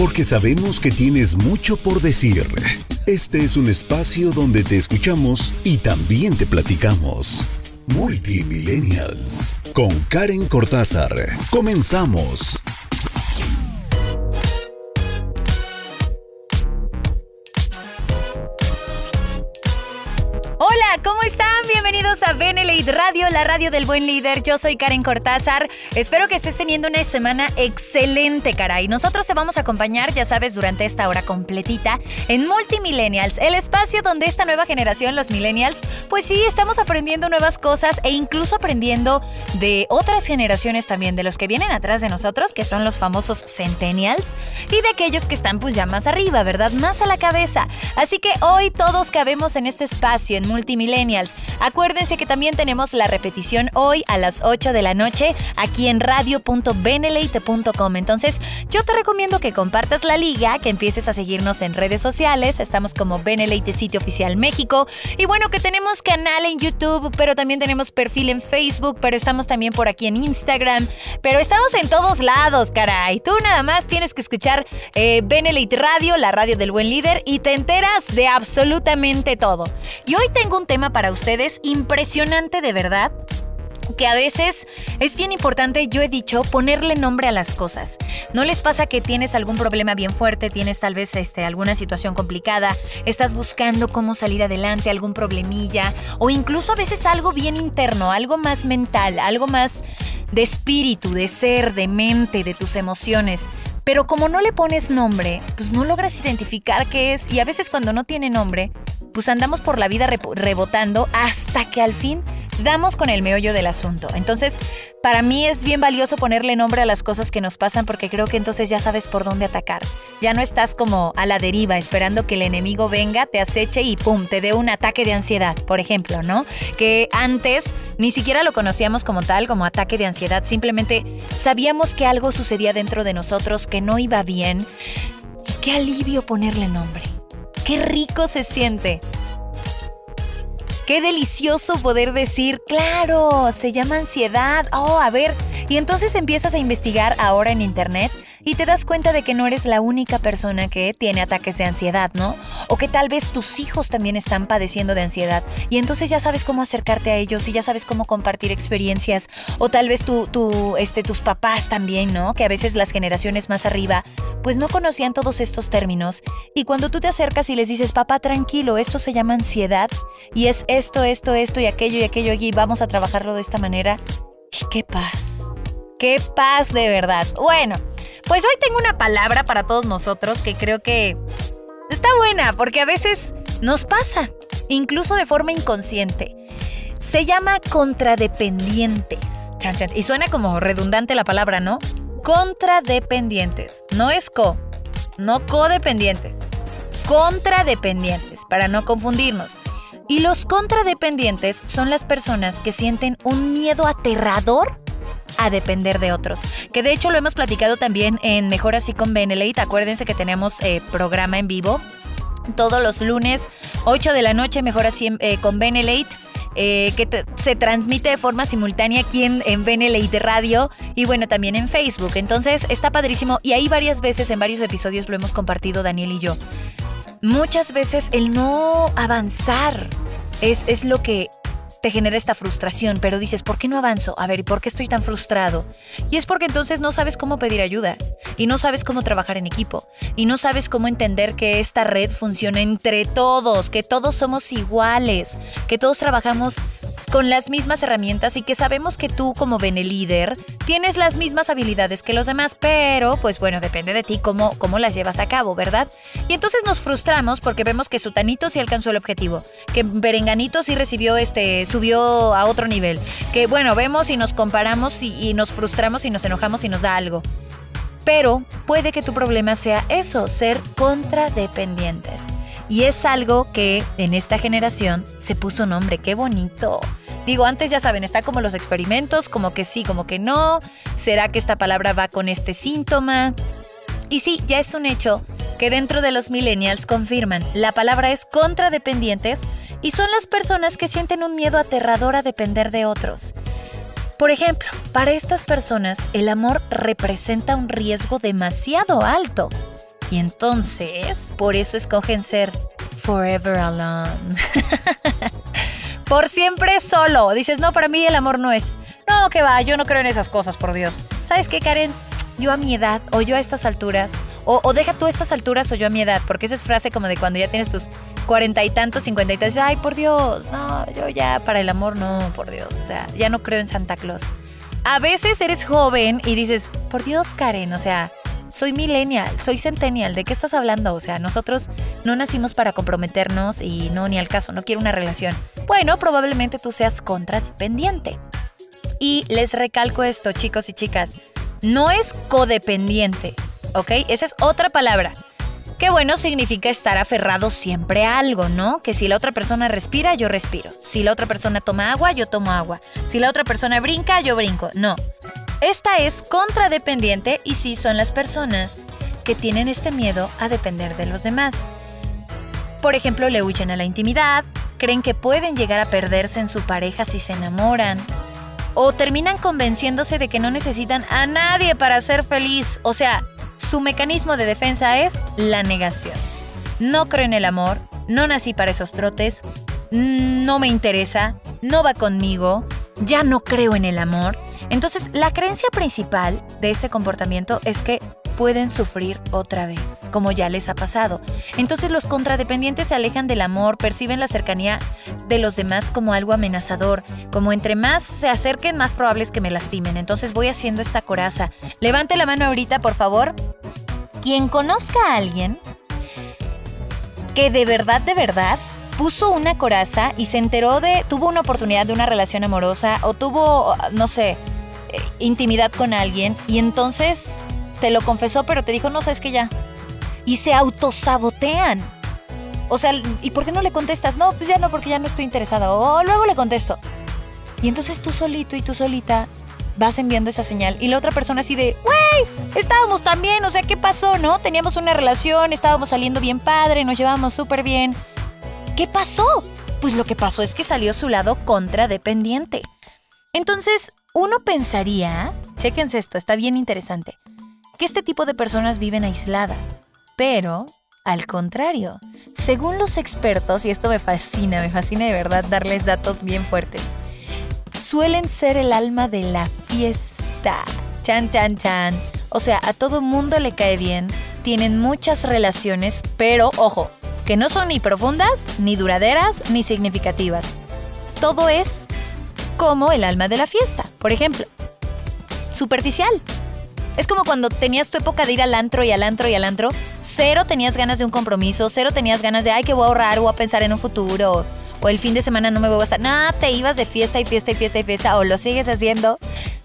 porque sabemos que tienes mucho por decir. Este es un espacio donde te escuchamos y también te platicamos. Multimillennials con Karen Cortázar. Comenzamos. Bienvenidos a Benelite Radio, la radio del buen líder. Yo soy Karen Cortázar. Espero que estés teniendo una semana excelente, caray. Nosotros te vamos a acompañar, ya sabes, durante esta hora completita en Multimillennials, el espacio donde esta nueva generación, los millennials, pues sí, estamos aprendiendo nuevas cosas e incluso aprendiendo de otras generaciones también, de los que vienen atrás de nosotros, que son los famosos centennials, y de aquellos que están pues ya más arriba, ¿verdad? Más a la cabeza. Así que hoy todos cabemos en este espacio, en Multimillennials. Acuérdense que también tenemos la repetición hoy a las 8 de la noche aquí en radio.beneleite.com. Entonces, yo te recomiendo que compartas la liga, que empieces a seguirnos en redes sociales. Estamos como Beneleite Sitio Oficial México. Y bueno, que tenemos canal en YouTube, pero también tenemos perfil en Facebook, pero estamos también por aquí en Instagram. Pero estamos en todos lados, caray. Tú nada más tienes que escuchar eh, Radio, la radio del buen líder, y te enteras de absolutamente todo. Y hoy tengo un tema para ustedes impresionante de verdad que a veces es bien importante, yo he dicho, ponerle nombre a las cosas. ¿No les pasa que tienes algún problema bien fuerte, tienes tal vez este, alguna situación complicada, estás buscando cómo salir adelante, algún problemilla, o incluso a veces algo bien interno, algo más mental, algo más de espíritu, de ser, de mente, de tus emociones? Pero como no le pones nombre, pues no logras identificar qué es y a veces cuando no tiene nombre, pues andamos por la vida rebotando hasta que al fin damos con el meollo del asunto. Entonces, para mí es bien valioso ponerle nombre a las cosas que nos pasan porque creo que entonces ya sabes por dónde atacar. Ya no estás como a la deriva esperando que el enemigo venga, te aceche y pum, te dé un ataque de ansiedad, por ejemplo, ¿no? Que antes ni siquiera lo conocíamos como tal, como ataque de ansiedad, simplemente sabíamos que algo sucedía dentro de nosotros que no iba bien. Y qué alivio ponerle nombre. Qué rico se siente Qué delicioso poder decir, claro, se llama ansiedad. Oh, a ver. Y entonces empiezas a investigar ahora en Internet y te das cuenta de que no eres la única persona que tiene ataques de ansiedad, ¿no? O que tal vez tus hijos también están padeciendo de ansiedad y entonces ya sabes cómo acercarte a ellos y ya sabes cómo compartir experiencias. O tal vez tu, este, tus papás también, ¿no? Que a veces las generaciones más arriba pues no conocían todos estos términos y cuando tú te acercas y les dices, papá, tranquilo, esto se llama ansiedad y es esto, esto, esto y aquello y aquello y vamos a trabajarlo de esta manera. ¡Qué paz! ¡Qué paz de verdad! Bueno, pues hoy tengo una palabra para todos nosotros que creo que está buena porque a veces nos pasa, incluso de forma inconsciente. Se llama contradependientes. Y suena como redundante la palabra, ¿no? Contradependientes. No es co, no codependientes. Contradependientes, para no confundirnos. Y los contradependientes son las personas que sienten un miedo aterrador a depender de otros. Que de hecho lo hemos platicado también en Mejor Así con Benelate. Acuérdense que tenemos eh, programa en vivo todos los lunes, 8 de la noche, Mejor Así eh, con Benelate. Eh, que se transmite de forma simultánea aquí en, en Radio y bueno, también en Facebook. Entonces está padrísimo y ahí varias veces en varios episodios lo hemos compartido Daniel y yo muchas veces el no avanzar es, es lo que te genera esta frustración, pero dices, ¿por qué no avanzo? A ver, ¿y por qué estoy tan frustrado? Y es porque entonces no sabes cómo pedir ayuda, y no sabes cómo trabajar en equipo, y no sabes cómo entender que esta red funciona entre todos, que todos somos iguales, que todos trabajamos con las mismas herramientas y que sabemos que tú como líder tienes las mismas habilidades que los demás, pero pues bueno, depende de ti cómo, cómo las llevas a cabo, ¿verdad? Y entonces nos frustramos porque vemos que Sutanito sí alcanzó el objetivo, que Berenganito sí recibió este, subió a otro nivel, que bueno, vemos y nos comparamos y, nos frustramos y nos enojamos y nos da algo. Pero puede que tu problema sea eso, ser contradependientes. Y es algo que en esta generación se puso nombre, qué bonito. Digo, antes ya saben, está como los experimentos, como que sí, como que no. ¿Será que esta palabra va con este síntoma? Y sí, ya es un hecho que dentro de los millennials confirman, la palabra es contradependientes y son las personas que sienten un miedo aterrador a depender de otros. Por ejemplo, para estas personas el amor representa un riesgo demasiado alto. Y entonces, por eso escogen ser forever alone. por siempre solo. Dices, no, para mí el amor no es. No, que va, yo no creo en esas cosas, por Dios. ¿Sabes qué, Karen? Yo a mi edad, o yo a estas alturas, o, deja tú a estas alturas o yo a mi edad, porque esa es frase como de cuando ya tienes tus cuarenta y tantos, cincuenta y tantos, ay, por Dios, no, yo ya para el amor no, por Dios, o sea, ya no creo en Santa Claus. A veces eres joven y dices, por Dios, Karen, o sea, soy millennial, soy centennial, ¿de qué estás hablando? O sea, nosotros no nacimos para comprometernos y no, ni al caso, no quiero una relación. Bueno, probablemente tú seas contradependiente. Y les recalco esto, chicos y chicas, no es codependiente, ¿ok? Esa es otra palabra. Qué bueno significa estar aferrado siempre a algo, ¿no? Que si la otra persona respira, yo respiro. Si la otra persona toma agua, yo tomo agua. Si la otra persona brinca, yo brinco. No. Esta es contradependiente y sí son las personas que tienen este miedo a depender de los demás. Por ejemplo, le huyen a la intimidad, creen que pueden llegar a perderse en su pareja si se enamoran, o terminan convenciéndose de que no necesitan a nadie para ser feliz. O sea, su mecanismo de defensa es la negación. No creo en el amor, no nací para esos trotes, no me interesa, no va conmigo, ya no creo en el amor. Entonces, la creencia principal de este comportamiento es que pueden sufrir otra vez, como ya les ha pasado. Entonces los contradependientes se alejan del amor, perciben la cercanía de los demás como algo amenazador, como entre más se acerquen, más probable es que me lastimen. Entonces voy haciendo esta coraza. Levante la mano ahorita, por favor. Quien conozca a alguien que de verdad, de verdad, puso una coraza y se enteró de, tuvo una oportunidad de una relación amorosa o tuvo, no sé, intimidad con alguien y entonces te lo confesó, pero te dijo, no, sabes que ya. Y se autosabotean. O sea, ¿y por qué no le contestas? No, pues ya no, porque ya no estoy interesada. O luego le contesto. Y entonces tú solito y tú solita vas enviando esa señal. Y la otra persona así de, güey, estábamos tan bien, o sea, ¿qué pasó, no? Teníamos una relación, estábamos saliendo bien padre, nos llevábamos súper bien. ¿Qué pasó? Pues lo que pasó es que salió su lado contradependiente. Entonces, uno pensaría, chéquense esto, está bien interesante que este tipo de personas viven aisladas. Pero, al contrario, según los expertos, y esto me fascina, me fascina de verdad darles datos bien fuertes, suelen ser el alma de la fiesta. Chan, chan, chan. O sea, a todo mundo le cae bien, tienen muchas relaciones, pero ojo, que no son ni profundas, ni duraderas, ni significativas. Todo es como el alma de la fiesta, por ejemplo. Superficial, es como cuando tenías tu época de ir al antro y al antro y al antro, cero tenías ganas de un compromiso, cero tenías ganas de, ay, que voy a ahorrar o a pensar en un futuro, o, el fin de semana no me voy a gastar. Nada, te ibas de fiesta y fiesta y fiesta y fiesta, o lo sigues haciendo.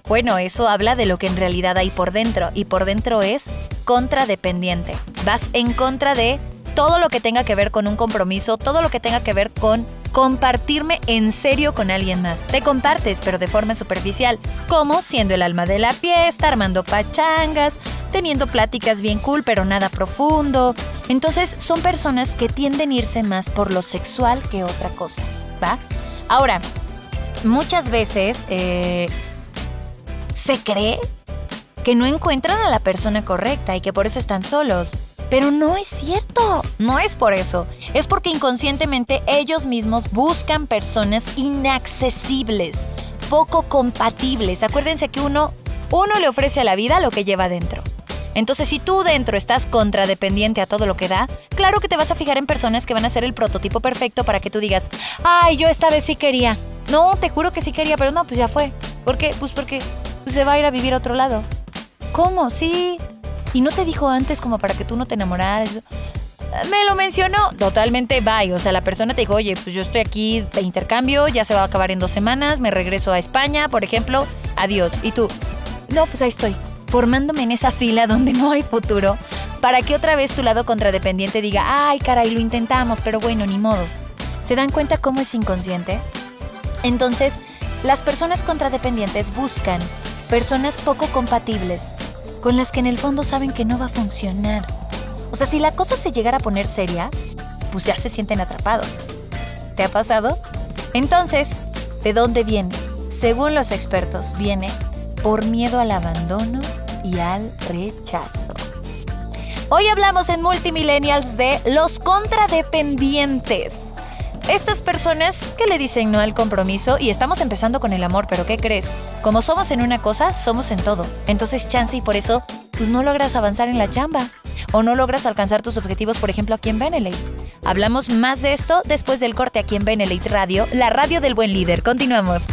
Bueno, eso habla de lo que en realidad hay por dentro, y por dentro es contradependiente. Vas en contra de todo lo que tenga que ver con un compromiso, todo lo que tenga que ver con compartirme en serio con alguien más. Te compartes, pero de forma superficial, como siendo el alma de la fiesta, armando pachangas, teniendo pláticas bien cool, pero nada profundo. Entonces, son personas que tienden a irse más por lo sexual que otra cosa, ¿va? Ahora, muchas veces eh, se cree que no encuentran a la persona correcta y que por eso están solos. Pero no es cierto, no es por eso, es porque inconscientemente ellos mismos buscan personas inaccesibles, poco compatibles. Acuérdense que uno, uno le ofrece a la vida lo que lleva dentro. Entonces, si tú dentro estás contradependiente a todo lo que da, claro que te vas a fijar en personas que van a ser el prototipo perfecto para que tú digas, ay, yo esta vez sí quería. No, te juro que sí quería, pero no, pues ya fue. ¿Por qué? Pues porque se va a ir a vivir a otro lado. ¿Cómo? Sí, y no te dijo antes como para que tú no te enamoraras. Me lo mencionó totalmente bye. O sea, la persona te dijo, oye, pues yo estoy aquí de intercambio, ya se va a acabar en dos semanas, me regreso a España, por ejemplo, adiós. Y tú, no, pues ahí estoy, formándome en esa fila donde no hay futuro, para que otra vez tu lado contradependiente diga, ay, caray, lo intentamos, pero bueno, ni modo. ¿Se dan cuenta cómo es inconsciente? Entonces, las personas contradependientes buscan personas poco compatibles, con las que en el fondo saben que no va a funcionar. O sea, si la cosa se llegara a poner seria, pues ya se sienten atrapados. ¿Te ha pasado? Entonces, ¿de dónde viene? Según los expertos, viene por miedo al abandono y al rechazo. Hoy hablamos en Multimillennials de los contradependientes. Estas personas que le dicen no al compromiso y estamos empezando con el amor, pero ¿qué crees? Como somos en una cosa, somos en todo. Entonces chance y por eso pues no logras avanzar en la chamba o no logras alcanzar tus objetivos, por ejemplo, aquí en Benelete. Hablamos más de esto después del corte aquí en Benelete Radio, la radio del buen líder. Continuamos.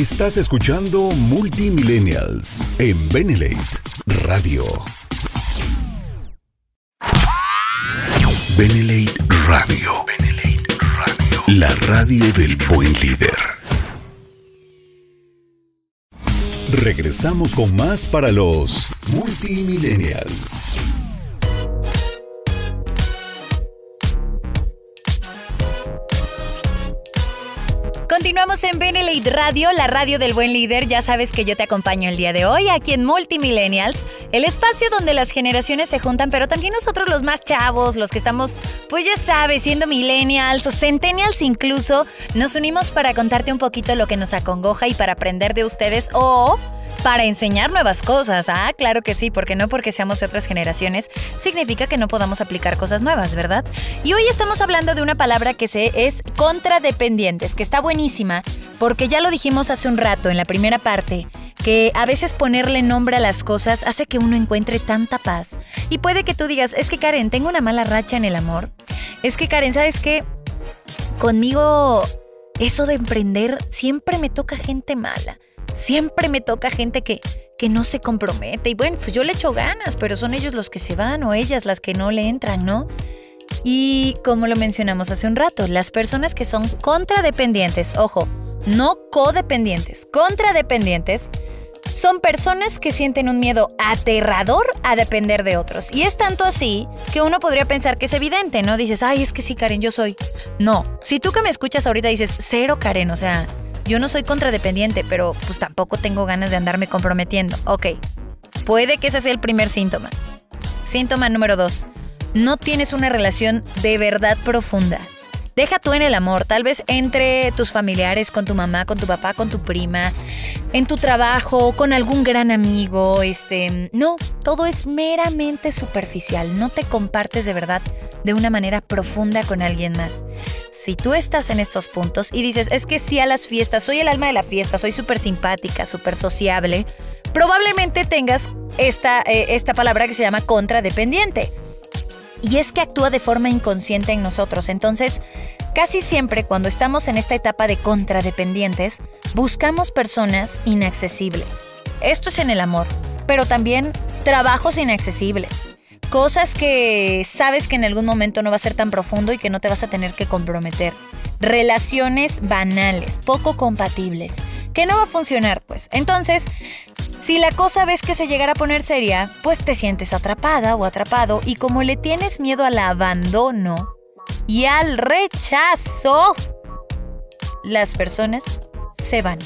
Estás escuchando Multimillennials en Benelate Radio. Benelate Radio. Radio. La radio del buen líder. Regresamos con más para los Multimillennials. Continuamos en Benelite Radio, la radio del buen líder. Ya sabes que yo te acompaño el día de hoy aquí en Multimillennials, el espacio donde las generaciones se juntan, pero también nosotros los más chavos, los que estamos, pues ya sabes, siendo millennials o centennials incluso, nos unimos para contarte un poquito lo que nos acongoja y para aprender de ustedes o para enseñar nuevas cosas. Ah, claro que sí, porque no porque seamos de otras generaciones significa que no podamos aplicar cosas nuevas, ¿verdad? Y hoy estamos hablando de una palabra que se es contradependientes, que está buenísima, porque ya lo dijimos hace un rato en la primera parte que a veces ponerle nombre a las cosas hace que uno encuentre tanta paz. Y puede que tú digas, es que Karen, tengo una mala racha en el amor. Es que Karen, ¿sabes qué? Conmigo eso de emprender siempre me toca gente mala siempre me toca gente que, que no se compromete. Y bueno, pues yo le echo ganas, pero son ellos los que se van o ellas las que no le entran, ¿no? Y como lo mencionamos hace un rato, las personas que son contradependientes, ojo, no codependientes, contradependientes, son personas que sienten un miedo aterrador a depender de otros. Y es tanto así que uno podría pensar que es evidente, ¿no? Dices, ay, es que sí, Karen, yo soy. No, si tú que me escuchas ahorita dices, cero, Karen, o sea, yo no soy contradependiente, pero pues tampoco tengo ganas de andarme comprometiendo. Ok, puede que ese sea el primer síntoma. Síntoma número dos, no tienes una relación de verdad profunda. Deja tú en el amor, tal vez entre tus familiares, con tu mamá, con tu papá, con tu prima, en tu trabajo, con algún gran amigo, este, no, todo es meramente superficial, no te compartes de verdad de una manera profunda con alguien más. Si tú estás en estos puntos y dices, es que sí a las fiestas, soy el alma de la fiesta, soy súper simpática, súper sociable, probablemente tengas esta, eh, esta palabra que se llama contradependiente. Y es que actúa de forma inconsciente en nosotros. Entonces, casi siempre cuando estamos en esta etapa de contradependientes, buscamos personas inaccesibles. Esto es en el amor, pero también trabajos inaccesibles. Cosas que sabes que en algún momento no va a ser tan profundo y que no te vas a tener que comprometer. Relaciones banales, poco compatibles, que no va a funcionar, pues. Entonces, si la cosa ves que se llegara a poner seria, pues te sientes atrapada o atrapado y como le tienes miedo al abandono y al rechazo, las personas se van.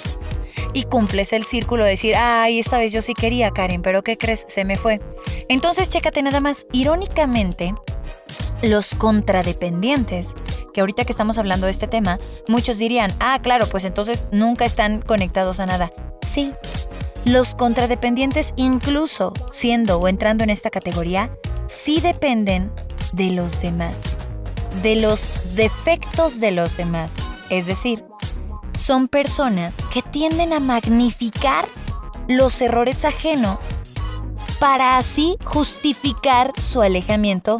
Y cumples el círculo de decir, ay, esta vez yo sí quería, Karen, pero ¿qué crees? Se me fue. Entonces, chécate nada más. Irónicamente, los contradependientes, que ahorita que estamos hablando de este tema, muchos dirían, ah, claro, pues entonces nunca están conectados a nada. Sí, los contradependientes, incluso siendo o entrando en esta categoría, sí dependen de los demás, de los defectos de los demás. Es decir, son personas que tienden a magnificar los errores ajenos para así justificar su alejamiento,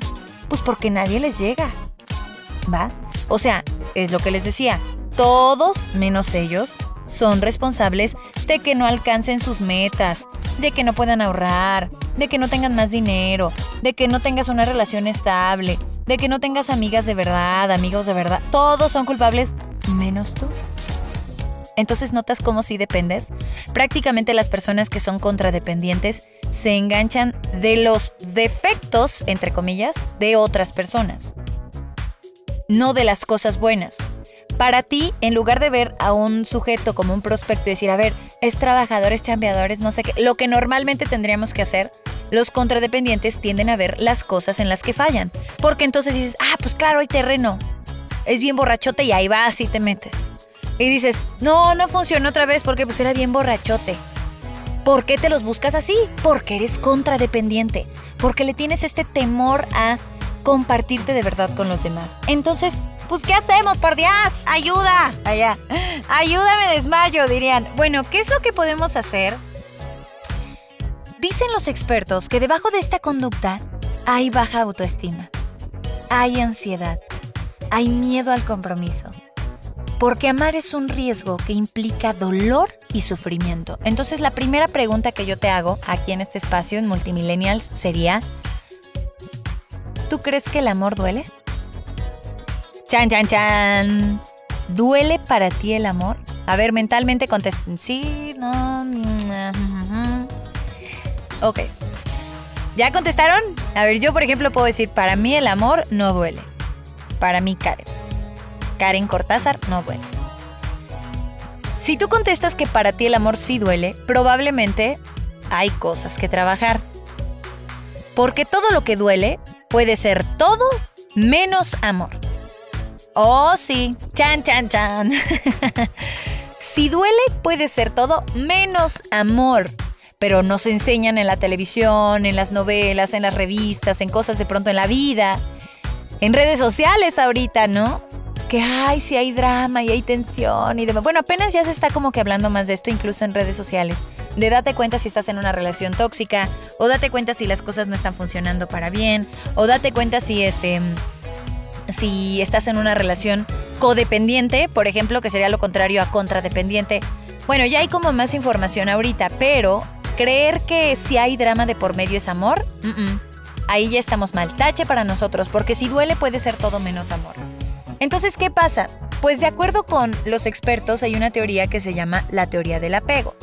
pues porque nadie les llega. ¿Va? O sea, es lo que les decía, todos menos ellos son responsables de que no alcancen sus metas, de que no puedan ahorrar, de que no tengan más dinero, de que no tengas una relación estable, de que no tengas amigas de verdad, amigos de verdad. Todos son culpables menos tú. Entonces notas cómo si dependes. Prácticamente las personas que son contradependientes se enganchan de los defectos, entre comillas, de otras personas. No de las cosas buenas. Para ti, en lugar de ver a un sujeto como un prospecto y decir, a ver, es trabajador, es chambeador, no sé qué, lo que normalmente tendríamos que hacer, los contradependientes tienden a ver las cosas en las que fallan. Porque entonces dices, ah, pues claro, hay terreno. Es bien borrachote y ahí vas y te metes. Y dices, no, no funcionó otra vez porque pues era bien borrachote. ¿Por qué te los buscas así? Porque eres contradependiente. Porque le tienes este temor a compartirte de verdad con los demás. Entonces, pues ¿qué hacemos, por Dios? ¡Ayuda! Allá. Ayúdame, desmayo, dirían. Bueno, ¿qué es lo que podemos hacer? Dicen los expertos que debajo de esta conducta hay baja autoestima, hay ansiedad, hay miedo al compromiso. Porque amar es un riesgo que implica dolor y sufrimiento. Entonces la primera pregunta que yo te hago aquí en este espacio en Multimillennials sería, ¿tú crees que el amor duele? Chan, chan, chan. ¿Duele para ti el amor? A ver, mentalmente contesten. Sí, no. Mm, ok. ¿Ya contestaron? A ver, yo por ejemplo puedo decir, para mí el amor no duele. Para mí Karen. Karen Cortázar no duele. Si tú contestas que para ti el amor sí duele, probablemente hay cosas que trabajar. Porque todo lo que duele puede ser todo menos amor. Oh, sí. Chan, chan, chan. si duele, puede ser todo menos amor. Pero nos enseñan en la televisión, en las novelas, en las revistas, en cosas de pronto en la vida, en redes sociales ahorita, ¿no? Que ay, sí hay drama y hay tensión y demás. Bueno, apenas ya se está como que hablando más de esto, incluso en redes sociales. De date cuenta si estás en una relación tóxica, o date cuenta si las cosas no están funcionando para bien, o date cuenta si este si estás en una relación codependiente, por ejemplo, que sería lo contrario a contradependiente. Bueno, ya hay como más información ahorita, pero creer que si hay drama de por medio es amor, ahí ya estamos mal. Tache para nosotros, porque si duele puede ser todo menos amor. Entonces, ¿qué pasa? Pues de acuerdo con los expertos hay una teoría que se llama la teoría del apego.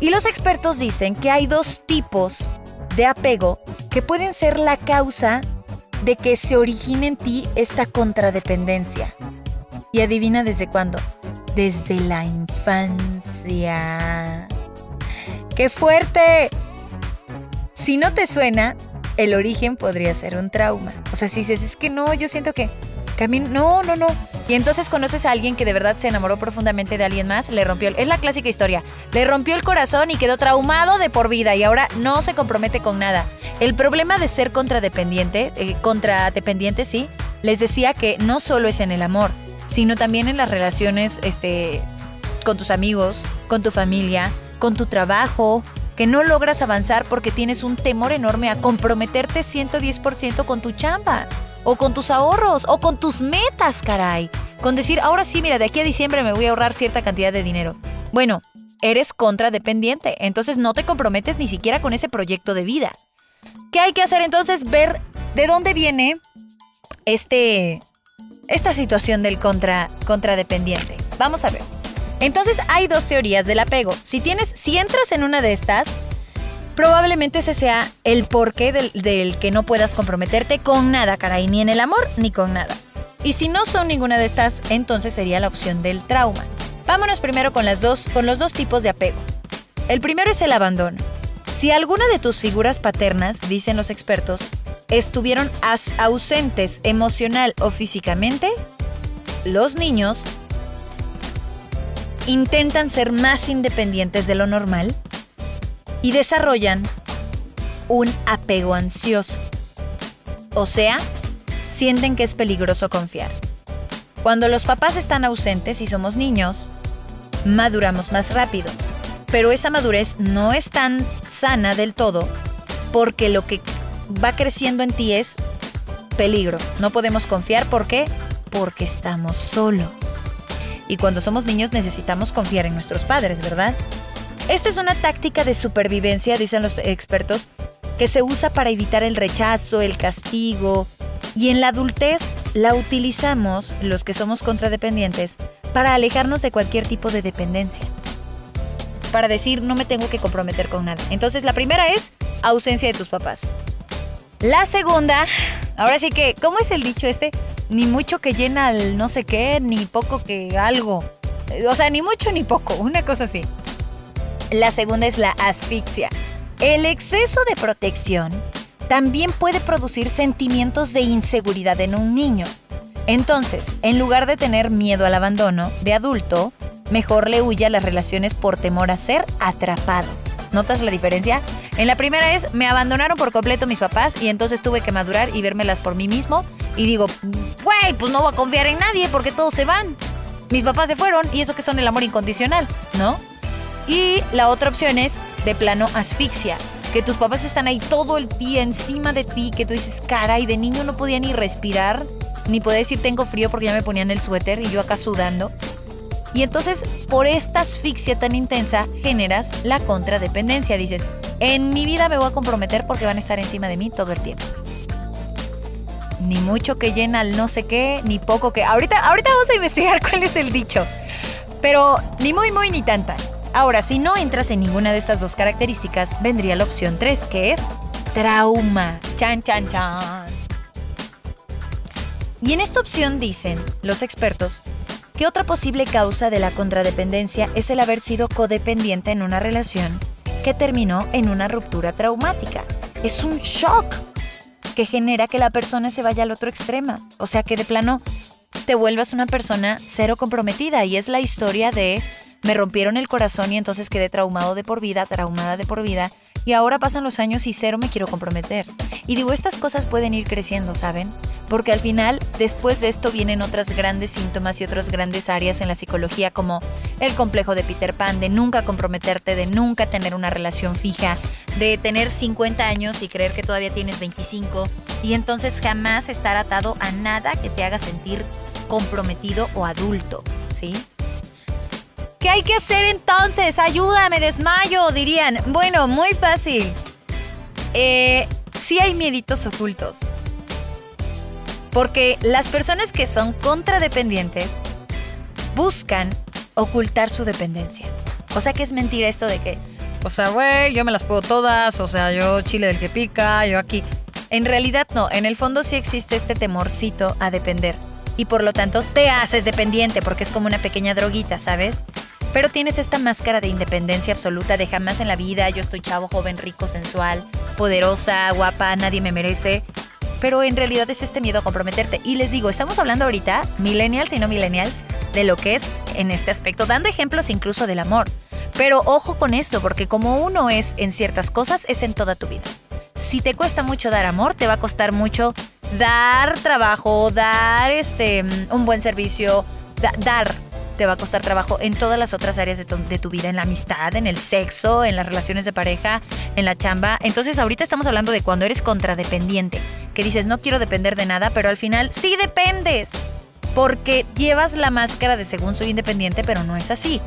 Y los expertos dicen que hay dos tipos de apego que pueden ser la causa de que se origine en ti esta contradependencia. Y adivina desde cuándo. Desde la infancia. ¡Qué fuerte! Si no te suena, el origen podría ser un trauma. O sea, si dices, es que no, yo siento que no, no, no. Y entonces conoces a alguien que de verdad se enamoró profundamente de alguien más, le rompió, es la clásica historia, le rompió el corazón y quedó traumado de por vida y ahora no se compromete con nada. El problema de ser contradependiente, eh, contradependiente, sí, les decía que no solo es en el amor, sino también en las relaciones este, con tus amigos, con tu familia, con tu trabajo, que no logras avanzar porque tienes un temor enorme a comprometerte 110% con tu chamba o con tus ahorros, o con tus metas, caray. Con decir, ahora sí, mira, de aquí a diciembre me voy a ahorrar cierta cantidad de dinero. Bueno, eres contradependiente, entonces no te comprometes ni siquiera con ese proyecto de vida. ¿Qué hay que hacer entonces? Ver de dónde viene este, esta situación del contra, contradependiente. Vamos a ver. Entonces hay dos teorías del apego. Si tienes, si entras en una de estas, probablemente ese sea el porqué del, que no puedas comprometerte con nada, caray, ni en el amor ni con nada. Y si no son ninguna de estas, entonces sería la opción del trauma. Vámonos primero con, las dos, con los dos tipos de apego. El primero es el abandono. Si alguna de tus figuras paternas, dicen los expertos, estuvieron ausentes emocional o físicamente, los niños intentan ser más independientes de lo normal y desarrollan un apego ansioso. O sea, sienten que es peligroso confiar. Cuando los papás están ausentes y somos niños, maduramos más rápido. Pero esa madurez no es tan sana del todo porque lo que va creciendo en ti es peligro. No podemos confiar. ¿Por qué? Porque estamos solos. Y cuando somos niños necesitamos confiar en nuestros padres, ¿verdad? Esta es una táctica de supervivencia, dicen los expertos, que se usa para evitar el rechazo, el castigo, y en la adultez la utilizamos, los que somos contradependientes, para alejarnos de cualquier tipo de dependencia. Para decir, no me tengo que comprometer con nada. Entonces, la primera es ausencia de tus papás. La segunda, ahora sí que, ¿cómo es el dicho este? Ni mucho que llena el no sé qué, ni poco que algo. O sea, ni mucho ni poco, una cosa así. La segunda es la asfixia. El exceso de protección también puede producir sentimientos de inseguridad en un niño. Entonces, en lugar de tener miedo al abandono de adulto, mejor le huye a las relaciones por temor a ser atrapado. ¿Notas la diferencia? En la primera es, me abandonaron por completo mis papás y entonces tuve que madurar y vérmelas por mí mismo. Y digo, güey, pues no voy a confiar en nadie porque todos se van. Mis papás se fueron y eso que son el amor incondicional, ¿no? Y la otra opción es, de plano, asfixia. Que tus papás están ahí todo el día encima de ti, que tú dices, caray, de niño no podía ni respirar, ni podía decir tengo frío porque ya me ponían el suéter y yo acá sudando. Y entonces, por esta asfixia tan intensa, generas la contradependencia. Dices, en mi vida me voy a comprometer porque van a estar encima de mí todo el tiempo. Ni mucho que llena el no sé qué, ni poco que... Ahorita, ahorita vamos a investigar cuál es el dicho. Pero ni muy, muy, ni tanta. Ahora, si no entras en ninguna de estas dos características, vendría la opción 3, que es trauma. Chan, chan, chan. Y en esta opción dicen los expertos que otra posible causa de la contradependencia es el haber sido codependiente en una relación que terminó en una ruptura traumática. Es un shock que genera que la persona se vaya al otro extremo. O sea que de plano te vuelvas una persona cero comprometida y es la historia de me rompieron el corazón y entonces quedé traumado de por vida, traumada de por vida y ahora pasan los años y cero me quiero comprometer. Y digo, estas cosas pueden ir creciendo, ¿saben? Porque al final, después de esto vienen otras grandes síntomas y otras grandes áreas en la psicología como el complejo de Peter Pan, de nunca comprometerte, de nunca tener una relación fija, de tener 50 años y creer que todavía tienes 25 y entonces jamás estar atado a nada que te haga sentir comprometido o adulto, ¿sí? ¿Qué hay que hacer entonces? Ayúdame, desmayo, dirían. Bueno, muy fácil. Eh, sí hay mieditos ocultos. Porque las personas que son contradependientes buscan ocultar su dependencia. O sea que es mentira esto de que, o sea, güey, yo me las puedo todas, o sea, yo chile del que pica, yo aquí. En realidad no, en el fondo sí existe este temorcito a depender. Y por lo tanto te haces dependiente porque es como una pequeña droguita, ¿sabes? Pero tienes esta máscara de independencia absoluta de jamás en la vida, yo estoy chavo, joven, rico, sensual, poderosa, guapa, nadie me merece. Pero en realidad es este miedo a comprometerte. Y les digo, estamos hablando ahorita, millennials y no millennials, de lo que es en este aspecto, dando ejemplos incluso del amor. Pero ojo con esto, porque como uno es en ciertas cosas, es en toda tu vida. Si te cuesta mucho dar amor, te va a costar mucho dar trabajo, dar este, un buen servicio, dar te va a costar trabajo en todas las otras áreas de tu, vida, en la amistad, en el sexo, en las relaciones de pareja, en la chamba. Entonces ahorita estamos hablando de cuando eres contradependiente, que dices no quiero depender de nada, pero al final sí dependes, porque llevas la máscara de según soy independiente, pero no es así.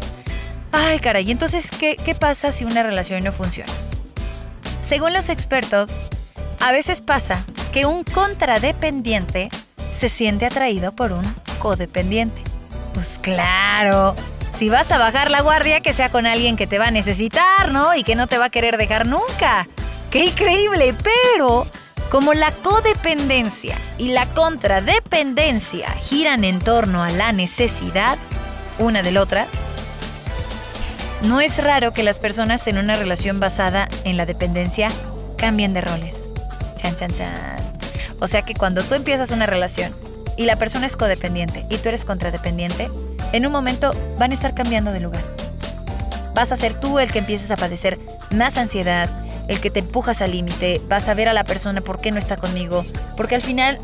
Ay, caray, entonces, ¿qué, qué pasa si una relación no funciona? Según los expertos, a veces pasa que un contradependiente se siente atraído por un codependiente. Pues claro. Si vas a bajar la guardia, que sea con alguien que te va a necesitar, ¿no? Y que no te va a querer dejar nunca. ¡Qué increíble! Pero como la codependencia y la contradependencia giran en torno a la necesidad una de la otra, no es raro que las personas en una relación basada en la dependencia cambien de roles. Chan, chan, chan. O sea que cuando tú empiezas una relación y la persona es codependiente y tú eres contradependiente, en un momento van a estar cambiando de lugar. Vas a ser tú el que empieces a padecer más ansiedad, el que te empujas al límite, vas a ver a la persona por qué no está conmigo, porque al final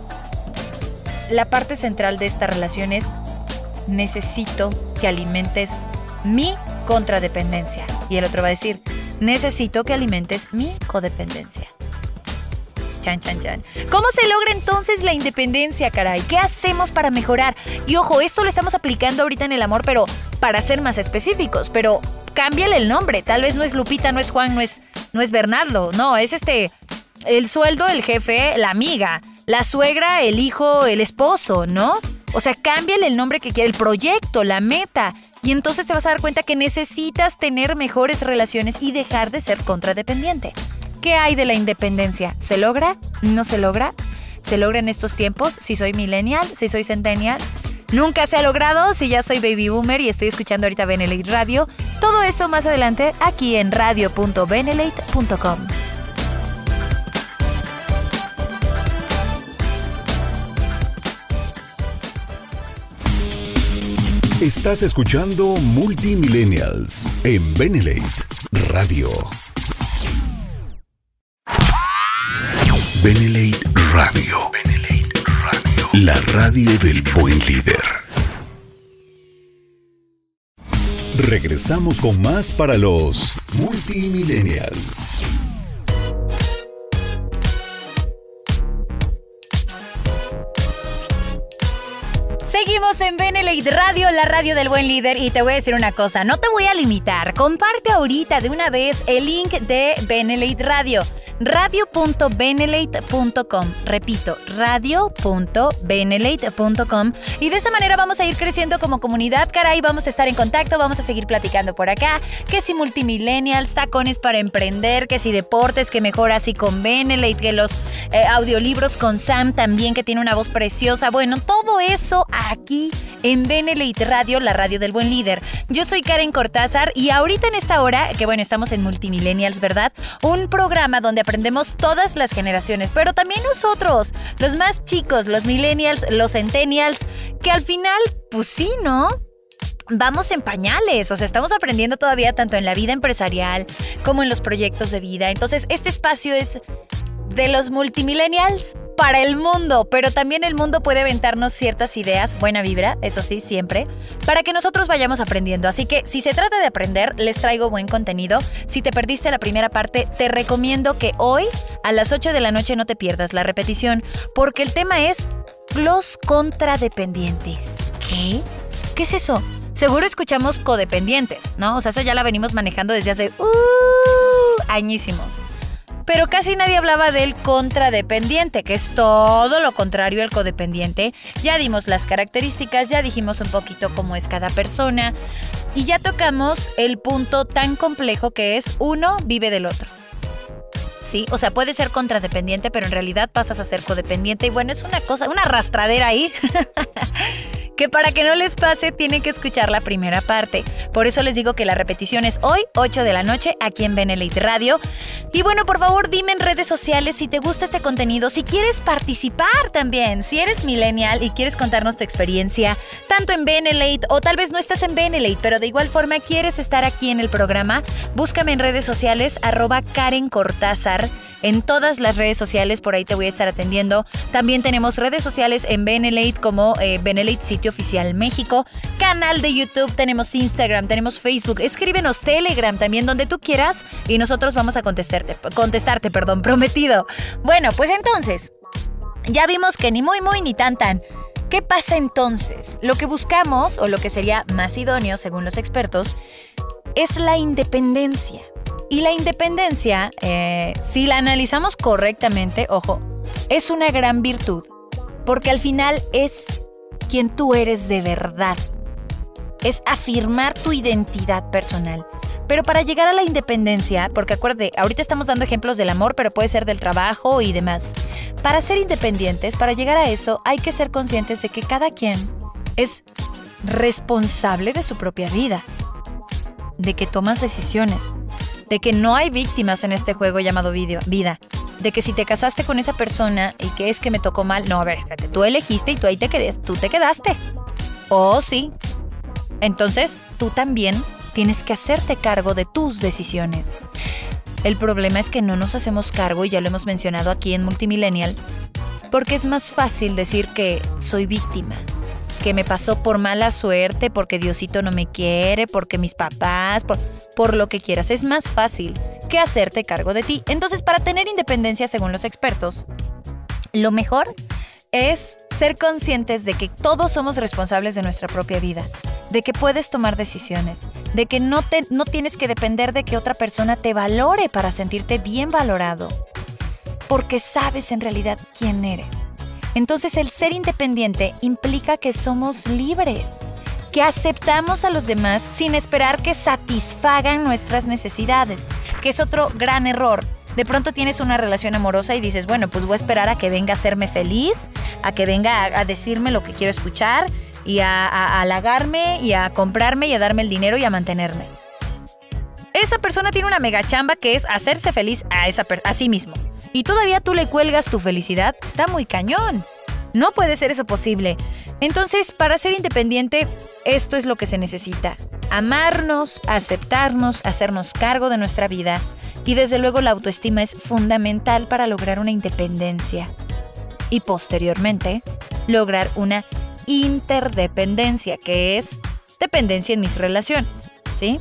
la parte central de esta relación es necesito que alimentes mi contradependencia. Y el otro va a decir, necesito que alimentes mi codependencia. Chan, chan, chan. ¿Cómo se logra entonces la independencia, caray? ¿Qué hacemos para mejorar? Y ojo, esto lo estamos aplicando ahorita en el amor, pero para ser más específicos. Pero cámbiale el nombre. Tal vez no es Lupita, no es Juan, no es, no es Bernardo. No, es este. El sueldo, el jefe, la amiga. La suegra, el hijo, el esposo, ¿no? O sea, cámbiale el nombre que quiera, el proyecto, la meta. Y entonces te vas a dar cuenta que necesitas tener mejores relaciones y dejar de ser contradependiente. ¿Qué hay de la independencia? ¿Se logra? ¿No se logra? ¿Se logra en estos tiempos? Si soy millennial, si soy centennial. nunca se ha logrado si ya soy baby boomer y estoy escuchando ahorita Benelate Radio. Todo eso más adelante aquí en radio.benelate.com. Estás escuchando Multimillennials en Benelate Radio. Benelate Radio. Radio. La radio del buen líder. Regresamos con más para los Multimillennials. Seguimos en Benelate Radio, la radio del buen líder. Y te voy a decir una cosa, no te voy a limitar. Comparte ahorita de una vez el link de Benelate Radio. Radio.benelate.com. Repito, radio.benelate.com. Y de esa manera vamos a ir creciendo como comunidad, caray. Vamos a estar en contacto, vamos a seguir platicando por acá. Que si multimillennials, tacones para emprender, que si deportes, que mejor así con Benelate, que los eh, audiolibros con Sam también, que tiene una voz preciosa. Bueno, todo eso aquí en Benelite Radio, la radio del buen líder. Yo soy Karen Cortázar y ahorita en esta hora, que bueno, estamos en Multimillennials, ¿verdad? Un programa donde aprendemos todas las generaciones, pero también nosotros, los más chicos, los millennials, los centennials, que al final, pues sí, ¿no? Vamos en pañales, o sea, estamos aprendiendo todavía tanto en la vida empresarial como en los proyectos de vida. Entonces, este espacio es de los multimillennials para el mundo, pero también el mundo puede aventarnos ciertas ideas, buena vibra, eso sí, siempre, para que nosotros vayamos aprendiendo. Así que si se trata de aprender, les traigo buen contenido. Si te perdiste la primera parte, te recomiendo que hoy a las 8 de la noche no te pierdas la repetición, porque el tema es los contradependientes. ¿Qué? ¿Qué es eso? Seguro escuchamos codependientes, ¿no? O sea, eso ya la venimos manejando desde hace uh, añísimos pero casi nadie hablaba del contradependiente, que es todo lo contrario al codependiente. Ya dimos las características, ya dijimos un poquito cómo es cada persona y ya tocamos el punto tan complejo que es uno vive del otro. ¿Sí? O sea, puede ser contradependiente, pero en realidad pasas a ser codependiente y bueno, es una cosa, una arrastradera ahí. que para que no les pase tienen que escuchar la primera parte. Por eso les digo que la repetición es hoy, 8 de la noche, aquí en Benelite Radio. Y bueno, por favor, dime en redes sociales si te gusta este contenido, si quieres participar también, si eres millennial y quieres contarnos tu experiencia, tanto en Benelite o tal vez no estás en Benelite, pero de igual forma quieres estar aquí en el programa, búscame en redes sociales, arroba Karen Cortázar en todas las redes sociales, por ahí te voy a estar atendiendo. También tenemos redes sociales en Benelate como eh, Benelate Sitio Oficial México, canal de YouTube, tenemos Instagram, tenemos Facebook, escríbenos Telegram también donde tú quieras y nosotros vamos a contestarte, contestarte, perdón, prometido. Bueno, pues entonces, ya vimos que ni muy muy ni tan tan. ¿Qué pasa entonces? Lo que buscamos, o lo que sería más idóneo según los expertos, es la independencia. Y la independencia, eh, si la analizamos correctamente, ojo, es una gran virtud, porque al final es quien tú eres de verdad. Es afirmar tu identidad personal. Pero para llegar a la independencia, porque acuérdate, ahorita estamos dando ejemplos del amor, pero puede ser del trabajo y demás. Para ser independientes, para llegar a eso, hay que ser conscientes de que cada quien es responsable de su propia vida, de que tomas decisiones, de que no hay víctimas en este juego llamado vida, de que si te casaste con esa persona y que es que me tocó mal, no, a ver, espérate, tú elegiste y tú ahí te quedaste, tú te quedaste. Oh, sí. Entonces, tú también tienes que hacerte cargo de tus decisiones. El problema es que no nos hacemos cargo, y ya lo hemos mencionado aquí en Multimillennial, porque es más fácil decir que soy víctima que me pasó por mala suerte, porque Diosito no me quiere, porque mis papás, por, por lo que quieras. Es más fácil que hacerte cargo de ti. Entonces, para tener independencia, según los expertos, lo mejor es ser conscientes de que todos somos responsables de nuestra propia vida, de que puedes tomar decisiones, de que no, te, no tienes que depender de que otra persona te valore para sentirte bien valorado, porque sabes en realidad quién eres. Entonces el ser independiente implica que somos libres, que aceptamos a los demás sin esperar que satisfagan nuestras necesidades, que es otro gran error. De pronto tienes una relación amorosa y dices, bueno, pues voy a esperar a que venga a hacerme feliz, a que venga a, decirme lo que quiero escuchar, y a, halagarme y a comprarme y a darme el dinero y a mantenerme. Esa persona tiene una mega chamba que es hacerse feliz a, a sí mismo. Y todavía tú le cuelgas tu felicidad, está muy cañón. No puede ser eso posible. Entonces, para ser independiente, esto es lo que se necesita. Amarnos, aceptarnos, hacernos cargo de nuestra vida. Y desde luego la autoestima es fundamental para lograr una independencia. Y posteriormente, lograr una interdependencia, que es dependencia en mis relaciones. ¿Sí?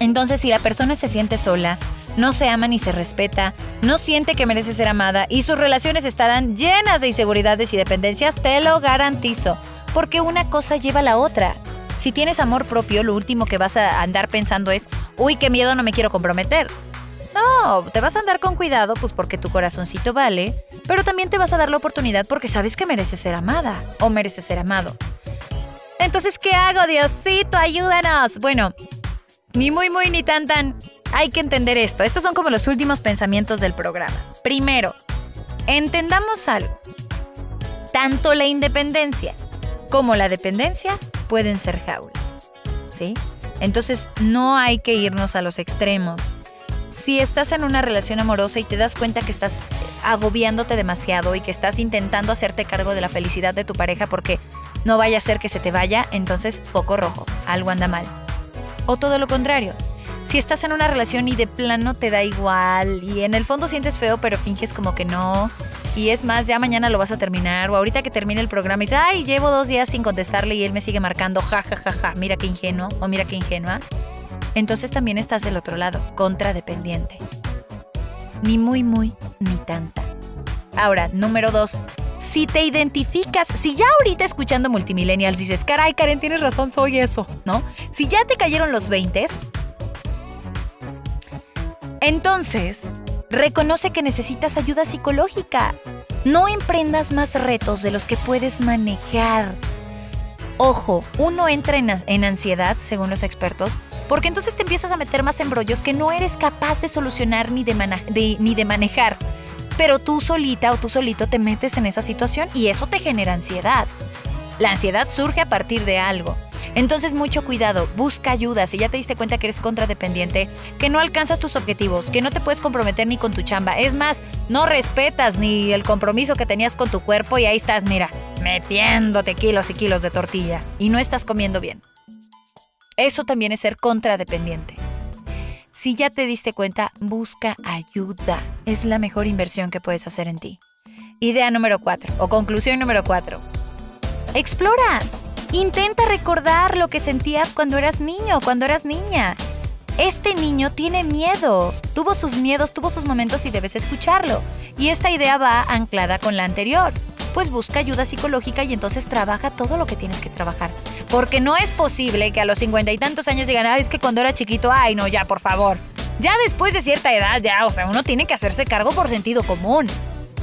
Entonces, si la persona se siente sola, no se ama ni se respeta, no siente que merece ser amada y sus relaciones estarán llenas de inseguridades y dependencias, te lo garantizo. Porque una cosa lleva a la otra. Si tienes amor propio, lo último que vas a andar pensando es, uy, qué miedo, no me quiero comprometer. No, te vas a andar con cuidado, pues porque tu corazoncito vale, pero también te vas a dar la oportunidad porque sabes que mereces ser amada o mereces ser amado. Entonces, ¿qué hago, Diosito? Ayúdanos. Bueno, ni muy, muy, ni tan, tan. Hay que entender esto. Estos son como los últimos pensamientos del programa. Primero, entendamos algo. Tanto la independencia como la dependencia pueden ser jaulas. ¿Sí? Entonces no hay que irnos a los extremos. Si estás en una relación amorosa y te das cuenta que estás agobiándote demasiado y que estás intentando hacerte cargo de la felicidad de tu pareja porque no vaya a ser que se te vaya, entonces foco rojo, algo anda mal. O todo lo contrario, si estás en una relación y de plano te da igual y en el fondo sientes feo pero finges como que no y es más, ya mañana lo vas a terminar o ahorita que termine el programa y dices, ay, llevo dos días sin contestarle y él me sigue marcando, ja, ja, ja, ja, mira qué ingenuo o mira qué ingenua. Entonces también estás del otro lado, contradependiente. Ni muy, muy, ni tanta. Ahora, número dos. Si te identificas, si ya ahorita escuchando Multimillennials dices, caray, Karen, tienes razón, soy eso, ¿no? Si ya te cayeron los 20, entonces, reconoce que necesitas ayuda psicológica. No emprendas más retos de los que puedes manejar. Ojo, uno entra en, ansiedad, según los expertos, porque entonces te empiezas a meter más embrollos que no eres capaz de solucionar ni ni de manejar. Pero tú solita o tú solito te metes en esa situación y eso te genera ansiedad. La ansiedad surge a partir de algo. Entonces mucho cuidado, busca ayuda si ya te diste cuenta que eres contradependiente, que no alcanzas tus objetivos, que no te puedes comprometer ni con tu chamba. Es más, no respetas ni el compromiso que tenías con tu cuerpo y ahí estás, mira, metiéndote kilos y kilos de tortilla y no estás comiendo bien. Eso también es ser contradependiente. Si ya te diste cuenta, busca ayuda. Es la mejor inversión que puedes hacer en ti. Idea número 4 o conclusión número 4. Explora. Intenta recordar lo que sentías cuando eras niño, cuando eras niña. Este niño tiene miedo, tuvo sus miedos, tuvo sus momentos y debes escucharlo. Y esta idea va anclada con la anterior. Pues busca ayuda psicológica y entonces trabaja todo lo que tienes que trabajar. Porque no es posible que a los cincuenta y tantos años digan, ah, es que cuando era chiquito, ay, no, ya, por favor. Ya después de cierta edad, ya, o sea, uno tiene que hacerse cargo por sentido común.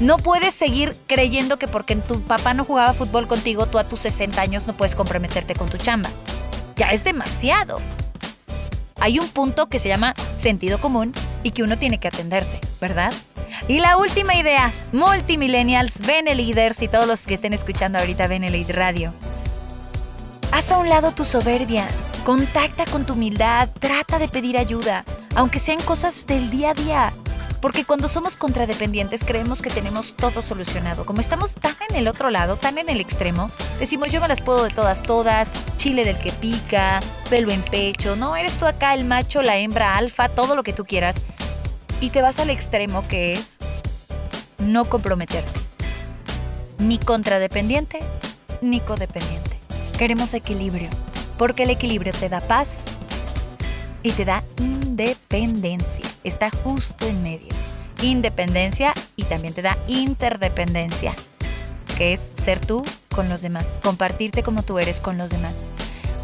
No puedes seguir creyendo que porque tu papá no jugaba fútbol contigo, tú a tus 60 años no puedes comprometerte con tu chamba. Ya es demasiado. Hay un punto que se llama sentido común y que uno tiene que atenderse, ¿verdad? Y la última idea, multimillennials, Beneliders y todos los que estén escuchando ahorita Benelid Radio. Haz a un lado tu soberbia, contacta con tu humildad, trata de pedir ayuda, aunque sean cosas del día a día. Porque cuando somos contradependientes creemos que tenemos todo solucionado. Como estamos tan en el otro lado, tan en el extremo, decimos yo me las puedo de todas, todas, chile del que pica, pelo en pecho, no, eres tú acá el macho, la hembra, alfa, todo lo que tú quieras. Y te vas al extremo que es no comprometerte. Ni contradependiente, ni codependiente. Queremos equilibrio, porque el equilibrio te da paz y te da independencia. Está justo en medio. Independencia y también te da interdependencia, que es ser tú con los demás, compartirte como tú eres con los demás.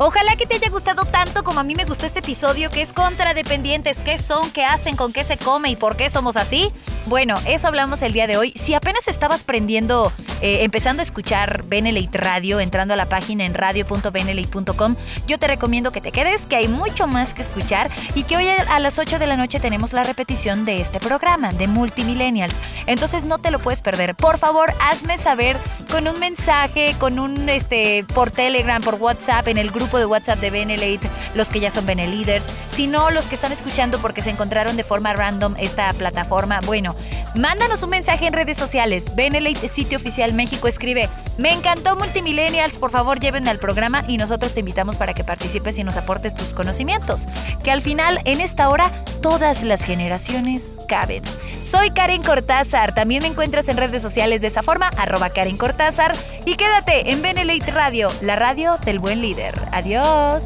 Ojalá que te haya gustado tanto como a mí me gustó este episodio que es contra dependientes. ¿Qué son? ¿Qué hacen? ¿Con qué se come? ¿Y por qué somos así? Bueno, eso hablamos el día de hoy. Si apenas estabas prendiendo, eh, empezando a escuchar Benelite Radio, entrando a la página en radio.benelite.com, yo te recomiendo que te quedes, que hay mucho más que escuchar y que hoy a las 8 de la noche tenemos la repetición de este programa de Multimillennials. Entonces no te lo puedes perder. Por favor, hazme saber con un mensaje, con un este por Telegram, por WhatsApp, en el de WhatsApp de Benelate, los que ya son Beneliders, sino los que están escuchando porque se encontraron de forma random esta plataforma. Bueno, mándanos un mensaje en redes sociales. Benelate Sitio Oficial México escribe, me encantó Multimillennials, por favor llévenme al programa y nosotros te invitamos para que participes y nos aportes tus conocimientos. Que al final, en esta hora, todas las generaciones caben. Soy Karen Cortázar, también me encuentras en redes sociales de esa forma, arroba Karen Cortázar, y quédate en Benelate Radio, la radio del buen líder. Adiós.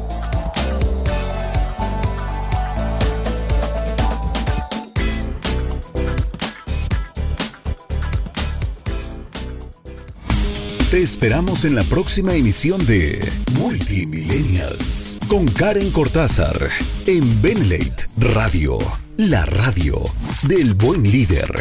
Te esperamos en la próxima emisión de Multimillennials con Karen Cortázar en Benlate Radio, la radio del buen líder.